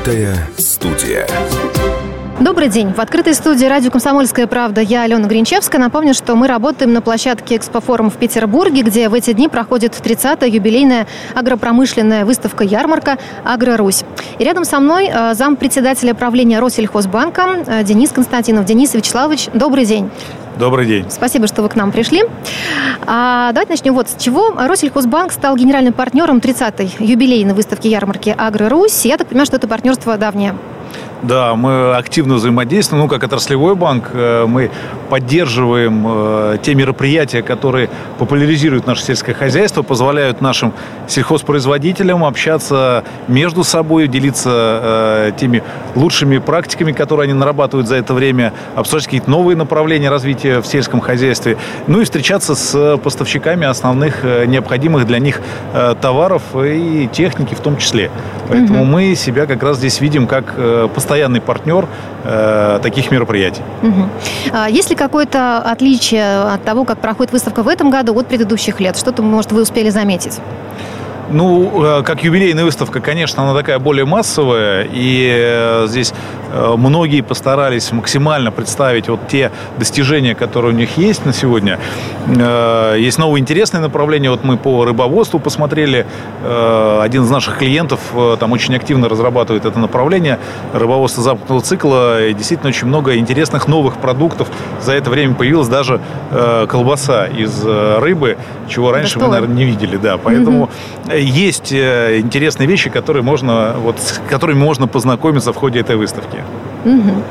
Открытая студия. Добрый день. В открытой студии радио «Комсомольская правда» я, Алена Гринчевская. Напомню, что мы работаем на площадке «Экспофорум» в Петербурге, где в эти дни проходит 30-я юбилейная агропромышленная выставка-ярмарка «Агро-Русь». И рядом со мной э, зампредседателя правления Россельхозбанка э, Денис Константинов. Денис Вячеславович, добрый день. Добрый день. Спасибо, что вы к нам пришли. А, давайте начнем вот с чего. Россельхозбанк стал генеральным партнером 30-й юбилейной выставки ярмарки «Агро-Русь». Я так понимаю, что это партнерство давнее. Да, мы активно взаимодействуем. Ну, как отраслевой банк, э, мы поддерживаем э, те мероприятия, которые популяризируют наше сельское хозяйство, позволяют нашим сельхозпроизводителям общаться между собой, делиться э, теми лучшими практиками, которые они нарабатывают за это время, обсуждать какие-то новые направления развития в сельском хозяйстве, ну и встречаться с поставщиками основных необходимых для них товаров и техники в том числе. Поэтому угу. мы себя как раз здесь видим как поставщик постоянный партнер э, таких мероприятий. Угу. есть ли какое-то отличие от того, как проходит выставка в этом году от предыдущих лет? Что-то, может, вы успели заметить? Ну, э, как юбилейная выставка, конечно, она такая более массовая, и э, здесь э, многие постарались максимально представить вот те достижения, которые у них есть на сегодня. Есть новые интересные направления. Вот мы по рыбоводству посмотрели. Один из наших клиентов там очень активно разрабатывает это направление рыбоводства западного цикла. И действительно очень много интересных новых продуктов. За это время появилась даже колбаса из рыбы, чего раньше да мы, наверное, не видели. Да, поэтому угу есть э, интересные вещи, которые можно, вот, с которыми можно познакомиться в ходе этой выставки. Угу.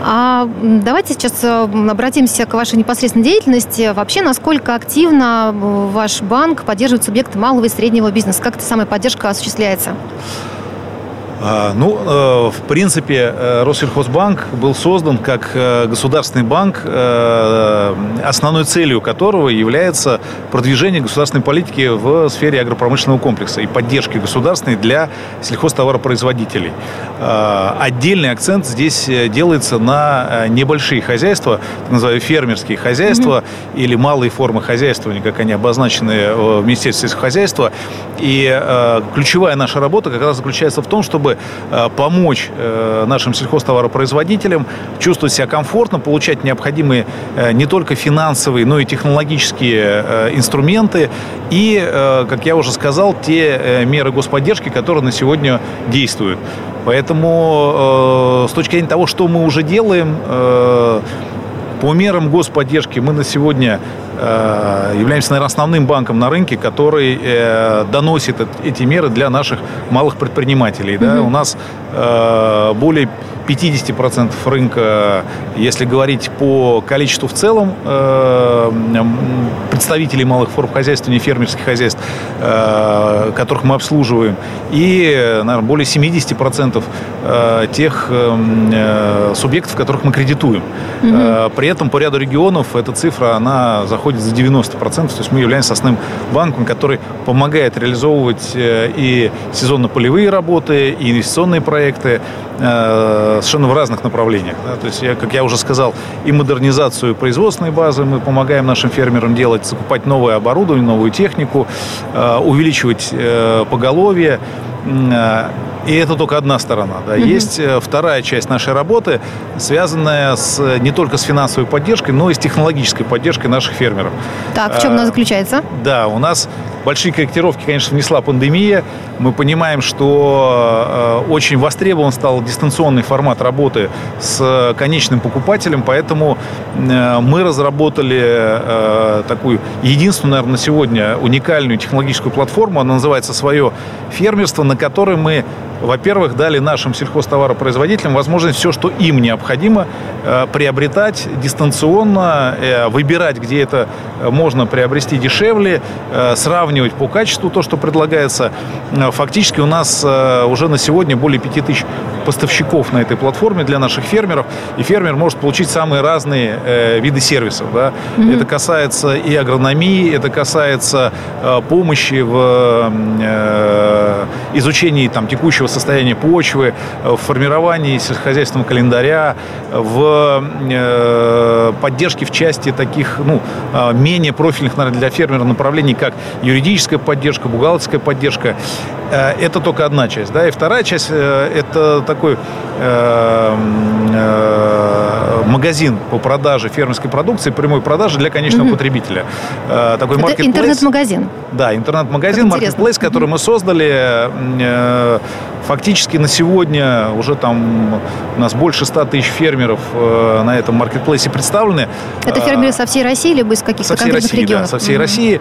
А давайте сейчас э, обратимся к вашей непосредственной деятельности. Вообще, насколько активно э, ваш банк поддерживает субъекты малого и среднего бизнеса? Как эта самая поддержка осуществляется? А, ну, э, в принципе, э, Россельхозбанк был создан как э, государственный банк, основной целью которого является продвижение государственной политики в сфере агропромышленного комплекса и поддержки государственной для сельхозтоваропроизводителей. Отдельный акцент здесь делается на небольшие хозяйства, так называемые фермерские хозяйства mm-hmm. или малые формы хозяйствования, как они обозначены в Министерстве сельского хозяйства. И ключевая наша работа как раз заключается в том, чтобы чтобы э, помочь э, нашим сельхозтоваропроизводителям чувствовать себя комфортно, получать необходимые э, не только финансовые, но и технологические инструменты и, как я уже сказал, те меры господдержки, которые на сегодня действуют. Поэтому с точки зрения того, что мы уже делаем, по мерам господдержки мы на сегодня э, являемся, наверное, основным банком на рынке, который э, доносит эти меры для наших малых предпринимателей. Mm-hmm. Да? У нас э, более 50% рынка, если говорить по количеству в целом э, представителей малых форм хозяйства, не фермерских хозяйств, э, которых мы обслуживаем, и, наверное, более 70% э, тех субъектов, которых мы кредитуем. Угу. При этом по ряду регионов эта цифра, она заходит за 90%, то есть мы являемся основным банком, который помогает реализовывать и сезонно-полевые работы, и инвестиционные проекты, совершенно в разных направлениях. Да? То есть, я, как я уже сказал, и модернизацию производственной базы мы помогаем нашим фермерам делать, закупать новое оборудование, новую технику, э, увеличивать э, поголовье. Э, и это только одна сторона. Да. Угу. Есть вторая часть нашей работы, связанная с, не только с финансовой поддержкой, но и с технологической поддержкой наших фермеров. Так, в чем она заключается? Да, у нас большие корректировки, конечно, внесла пандемия. Мы понимаем, что э, очень востребован стал дистанционный формат работы с конечным покупателем, поэтому э, мы разработали э, такую единственную, наверное, на сегодня уникальную технологическую платформу. Она называется «Свое фермерство», на которой мы во-первых, дали нашим сельхозтоваропроизводителям возможность все, что им необходимо, приобретать дистанционно, выбирать, где это можно приобрести дешевле, сравнивать по качеству то, что предлагается. Фактически у нас э, уже на сегодня более 5000 поставщиков на этой платформе для наших фермеров, и фермер может получить самые разные э, виды сервисов. Да? Mm-hmm. Это касается и агрономии, это касается э, помощи в э, изучении там, текущего состояния почвы, в формировании сельскохозяйственного календаря, в э, поддержке в части таких ну, менее профильных наверное, для фермера направлений, как юридическая поддержка, бухгалтерская поддержка. Э, это только одна часть. Да? И вторая часть э, – это такой э, магазин по продаже фермерской продукции, прямой продажи для конечного угу. потребителя. Такой это интернет-магазин. Да, интернет-магазин, маркетплейс, который угу. мы создали. Фактически на сегодня уже там у нас больше 100 тысяч фермеров на этом маркетплейсе представлены. Это фермеры со всей России либо из каких-то конкретных России, регионов? Да, со всей угу. России.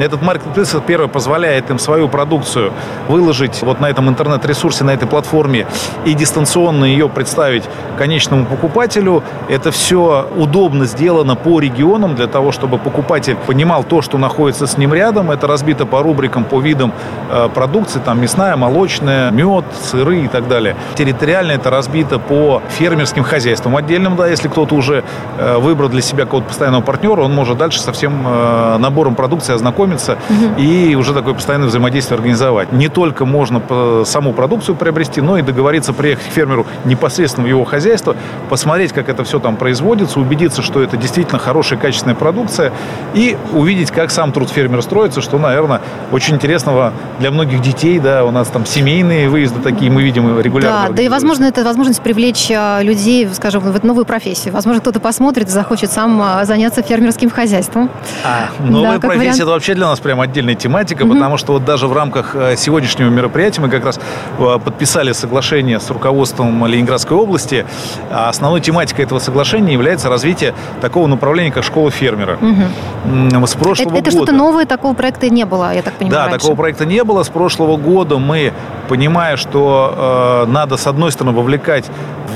Этот маркетплейс, первое, позволяет им свою продукцию выложить вот на этом интернет-ресурсе, на этой платформе и дистанционно ее представить конечному покупателю. Это все удобно сделано по регионам для того, чтобы покупатель понимал то, что находится с ним рядом. Это разбито по рубрикам, по видам э, продукции, там мясная, молочная, мед, сыры и так далее. Территориально это разбито по фермерским хозяйствам отдельным, да, если кто-то уже э, выбрал для себя какого-то постоянного партнера, он может дальше со всем э, набором продукции ознакомиться угу. и уже такое постоянное взаимодействие организовать. Не только можно саму продукцию приобрести, но и договориться приехать к фермеру непосредственно в его хозяйство, посмотреть, как это все там производится, убедиться, что это действительно хорошая, качественная продукция, и увидеть, как сам труд фермера строится, что, наверное, очень интересного для многих детей, да, у нас там семейные выезды такие мы видим регулярно. Да, да и, возможно, это возможность привлечь а, людей, скажем, в эту новую профессию. Возможно, кто-то посмотрит и захочет сам а, заняться фермерским хозяйством. А, новая да, профессия – это вообще для нас прям отдельная тематика, угу. потому что вот даже в рамках э, сегодня сегодняшнего мероприятия мы как раз э, подписали соглашение с руководством Ленинградской области. А основной тематикой этого соглашения является развитие такого направления, как школа фермера. Угу. С прошлого это, это года... что-то новое, такого проекта не было, я так понимаю, Да, раньше. такого проекта не было. С прошлого года мы, понимая, что э, надо, с одной стороны, вовлекать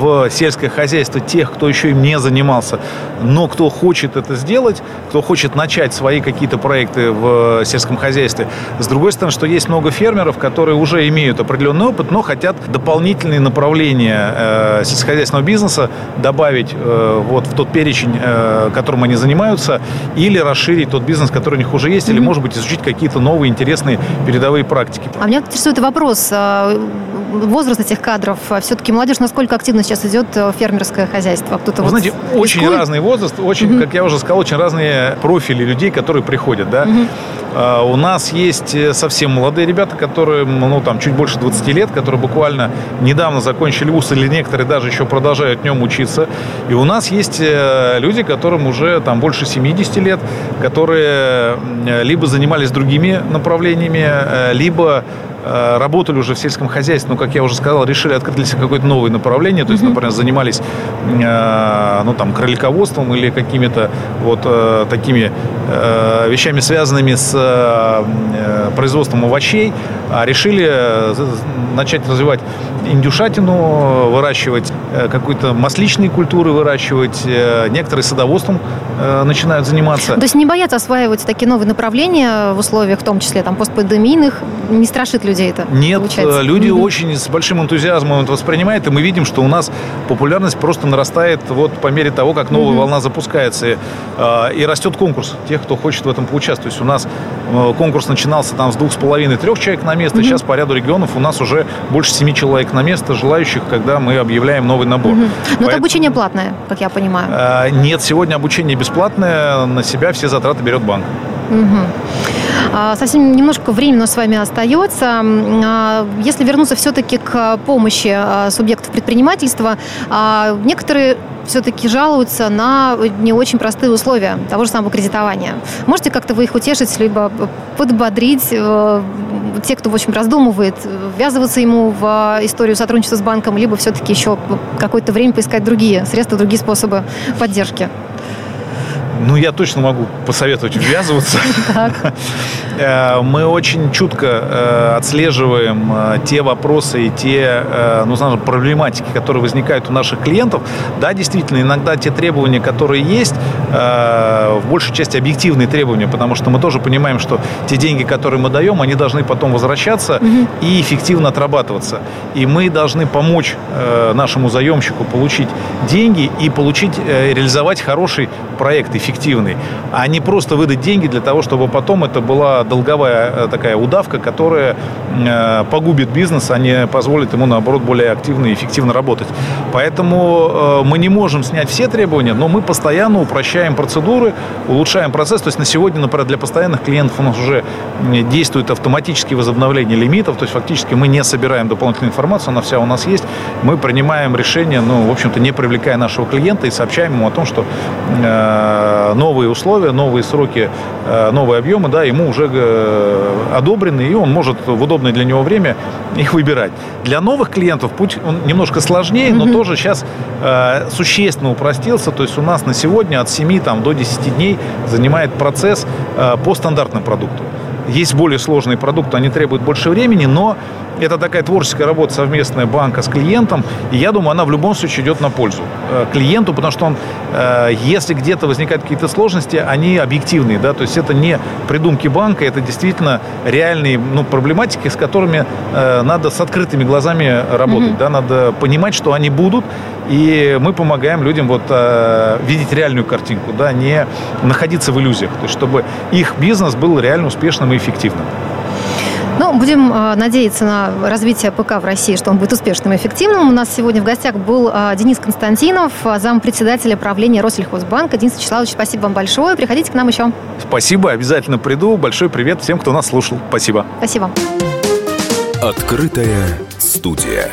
в сельское хозяйство тех, кто еще им не занимался, но кто хочет это сделать, кто хочет начать свои какие-то проекты в сельском хозяйстве. С другой стороны, что есть много фермеров, которые уже имеют определенный опыт, но хотят дополнительные направления э, сельскохозяйственного бизнеса добавить э, вот в тот перечень, э, которым они занимаются, или расширить тот бизнес, который у них уже есть, mm-hmm. или, может быть, изучить какие-то новые интересные передовые практики. А меня интересует вопрос возраст этих кадров. А все-таки молодежь насколько активно сейчас идет в фермерское хозяйство? Кто-то Вы вот знаете, рискует? очень разный возраст, очень, угу. как я уже сказал, очень разные профили людей, которые приходят. Да? Угу. Uh, у нас есть э, совсем молодые ребята, которые, ну, там, чуть больше 20 лет, которые буквально недавно закончили вуз, или некоторые даже еще продолжают в нем учиться. И у нас есть э, люди, которым уже там больше 70 лет, которые либо занимались другими направлениями, э, либо Э, работали уже в сельском хозяйстве, но, как я уже сказал, решили открыть для себя какое-то новое направление, то есть, например, занимались, э, ну, там, кролиководством или какими-то вот э, такими вещами, связанными с производством овощей, а решили начать развивать индюшатину, выращивать какой-то масличные культуры, выращивать, некоторые садоводством начинают заниматься. То есть не боятся осваивать такие новые направления в условиях, в том числе там постпандемийных, не страшит людей это? Нет, получается? люди mm-hmm. очень с большим энтузиазмом это воспринимают, и мы видим, что у нас популярность просто нарастает вот по мере того, как новая mm-hmm. волна запускается. И, э, и растет конкурс тех, кто хочет в этом поучаствовать. То есть у нас э, конкурс начинался там с двух с половиной трех человек на место, mm-hmm. сейчас по ряду регионов у нас уже больше семи человек на место, желающих, когда мы объявляем новый набор. Mm-hmm. Но Поэтому, это обучение платное, как я понимаю. Э, нет, сегодня обучение бесплатное, на себя все затраты берет банк. Угу. Совсем немножко времени у нас с вами остается. А, если вернуться все-таки к помощи а, субъектов предпринимательства, некоторые все-таки жалуются на не очень простые условия того же самого кредитования. Можете как-то вы их утешить, либо подбодрить э, те, кто, в общем, раздумывает, ввязываться ему в историю сотрудничества с банком, либо все-таки еще какое-то время поискать другие средства, другие способы поддержки? Ну, я точно могу посоветовать ввязываться. Э, мы очень чутко э, отслеживаем э, те вопросы и те, ну, знаешь, проблематики, которые возникают у наших клиентов. Да, действительно, иногда те требования, которые есть, в большей части объективные требования, потому что мы тоже понимаем, что те деньги, которые мы даем, они должны потом возвращаться и эффективно отрабатываться. И мы должны помочь нашему заемщику получить деньги и получить, реализовать хороший проект эффективный, а не просто выдать деньги для того, чтобы потом это была долговая э, такая удавка, которая э, погубит бизнес, а не позволит ему, наоборот, более активно и эффективно работать. Поэтому мы не можем снять все требования, но мы постоянно упрощаем процедуры, улучшаем процесс. То есть на сегодня, например, для постоянных клиентов у нас уже действует автоматическое возобновление лимитов, то есть фактически мы не собираем дополнительную информацию, она вся у нас есть. Мы принимаем решение, ну, в общем-то, не привлекая нашего клиента и сообщаем ему о том, что э, новые условия, новые сроки, э, новые объемы, да, ему уже э, одобрены, и он может в удобное для него время их выбирать. Для новых клиентов путь он немножко сложнее, но mm-hmm. тоже сейчас э, существенно упростился. То есть у нас на сегодня от 7 там, до 10 дней занимает процесс э, по стандартному продукту. Есть более сложные продукты, они требуют больше времени, но это такая творческая работа совместная банка с клиентом, и я думаю, она в любом случае идет на пользу э, клиенту, потому что он, э, если где-то возникают какие-то сложности, они объективные, да, то есть это не придумки банка, это действительно реальные ну, проблематики, с которыми э, надо с открытыми глазами работать, mm-hmm. да, надо понимать, что они будут, и мы помогаем людям вот видеть реальную картинку, да, не находиться в иллюзиях, то есть чтобы их бизнес был реально успешным и эффективным. Ну, будем э, надеяться на развитие ПК в России, что он будет успешным и эффективным. У нас сегодня в гостях был э, Денис Константинов, зампредседателя правления Россельхозбанка. Денис Вячеславович, спасибо вам большое. Приходите к нам еще. Спасибо, обязательно приду. Большой привет всем, кто нас слушал. Спасибо. Спасибо. Открытая студия.